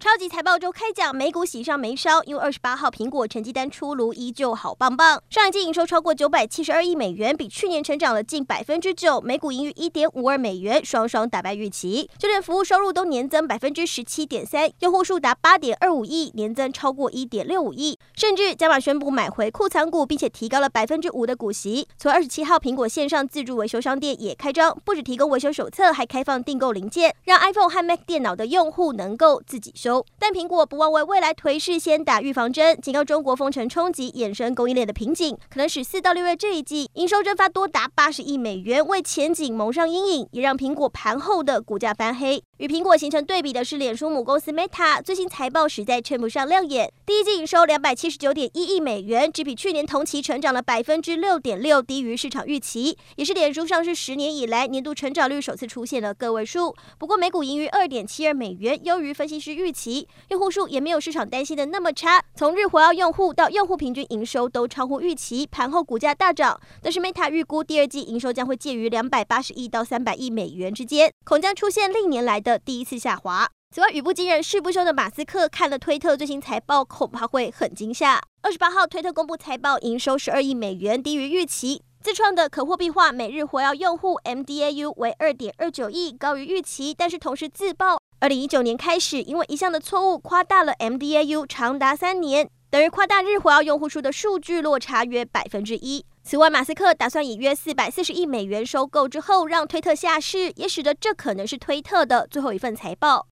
超级财报周开奖，美股喜上眉梢，因为二十八号苹果成绩单出炉，依旧好棒棒。上一季营收超过九百七十二亿美元，比去年成长了近百分之九，每股盈余一点五二美元，双双打败预期。就连服务收入都年增百分之十七点三，用户数达八点二五亿，年增超过一点六五亿。甚至加码宣布买回库藏股，并且提高了百分之五的股息。从二十七号，苹果线上自助维修商店也开张，不只提供维修手册，还开放订购零件，让 iPhone 和 Mac 电脑的用户能够自己修。但苹果不忘为未来颓势先打预防针，警告中国封城冲击衍生供应链的瓶颈，可能使四到六月这一季营收蒸发多达八十亿美元，为前景蒙上阴影，也让苹果盘后的股价翻黑。与苹果形成对比的是，脸书母公司 Meta 最新财报实在称不上亮眼，第一季营收两百七十九点一亿美元，只比去年同期成长了百分之六点六，低于市场预期，也是脸书上市十年以来年度成长率首次出现了个位数。不过每股盈余二点七二美元，优于分析师预期。用户数也没有市场担心的那么差，从日活跃用户到用户平均营收都超乎预期，盘后股价大涨。但是 Meta 预估第二季营收将会介于两百八十亿到三百亿美元之间，恐将出现历年来的第一次下滑。此外，语不惊人誓不休的马斯克看了推特最新财报，恐怕会很惊吓。二十八号，推特公布财报，营收十二亿美元，低于预期。自创的可货币化每日活跃用户 MDAU 为二点二九亿，高于预期，但是同时自曝。二零一九年开始，因为一项的错误夸大了 MDAU 长达三年，等于夸大日活跃用户数的数据落差约百分之一。此外，马斯克打算以约四百四十亿美元收购之后，让推特下市，也使得这可能是推特的最后一份财报。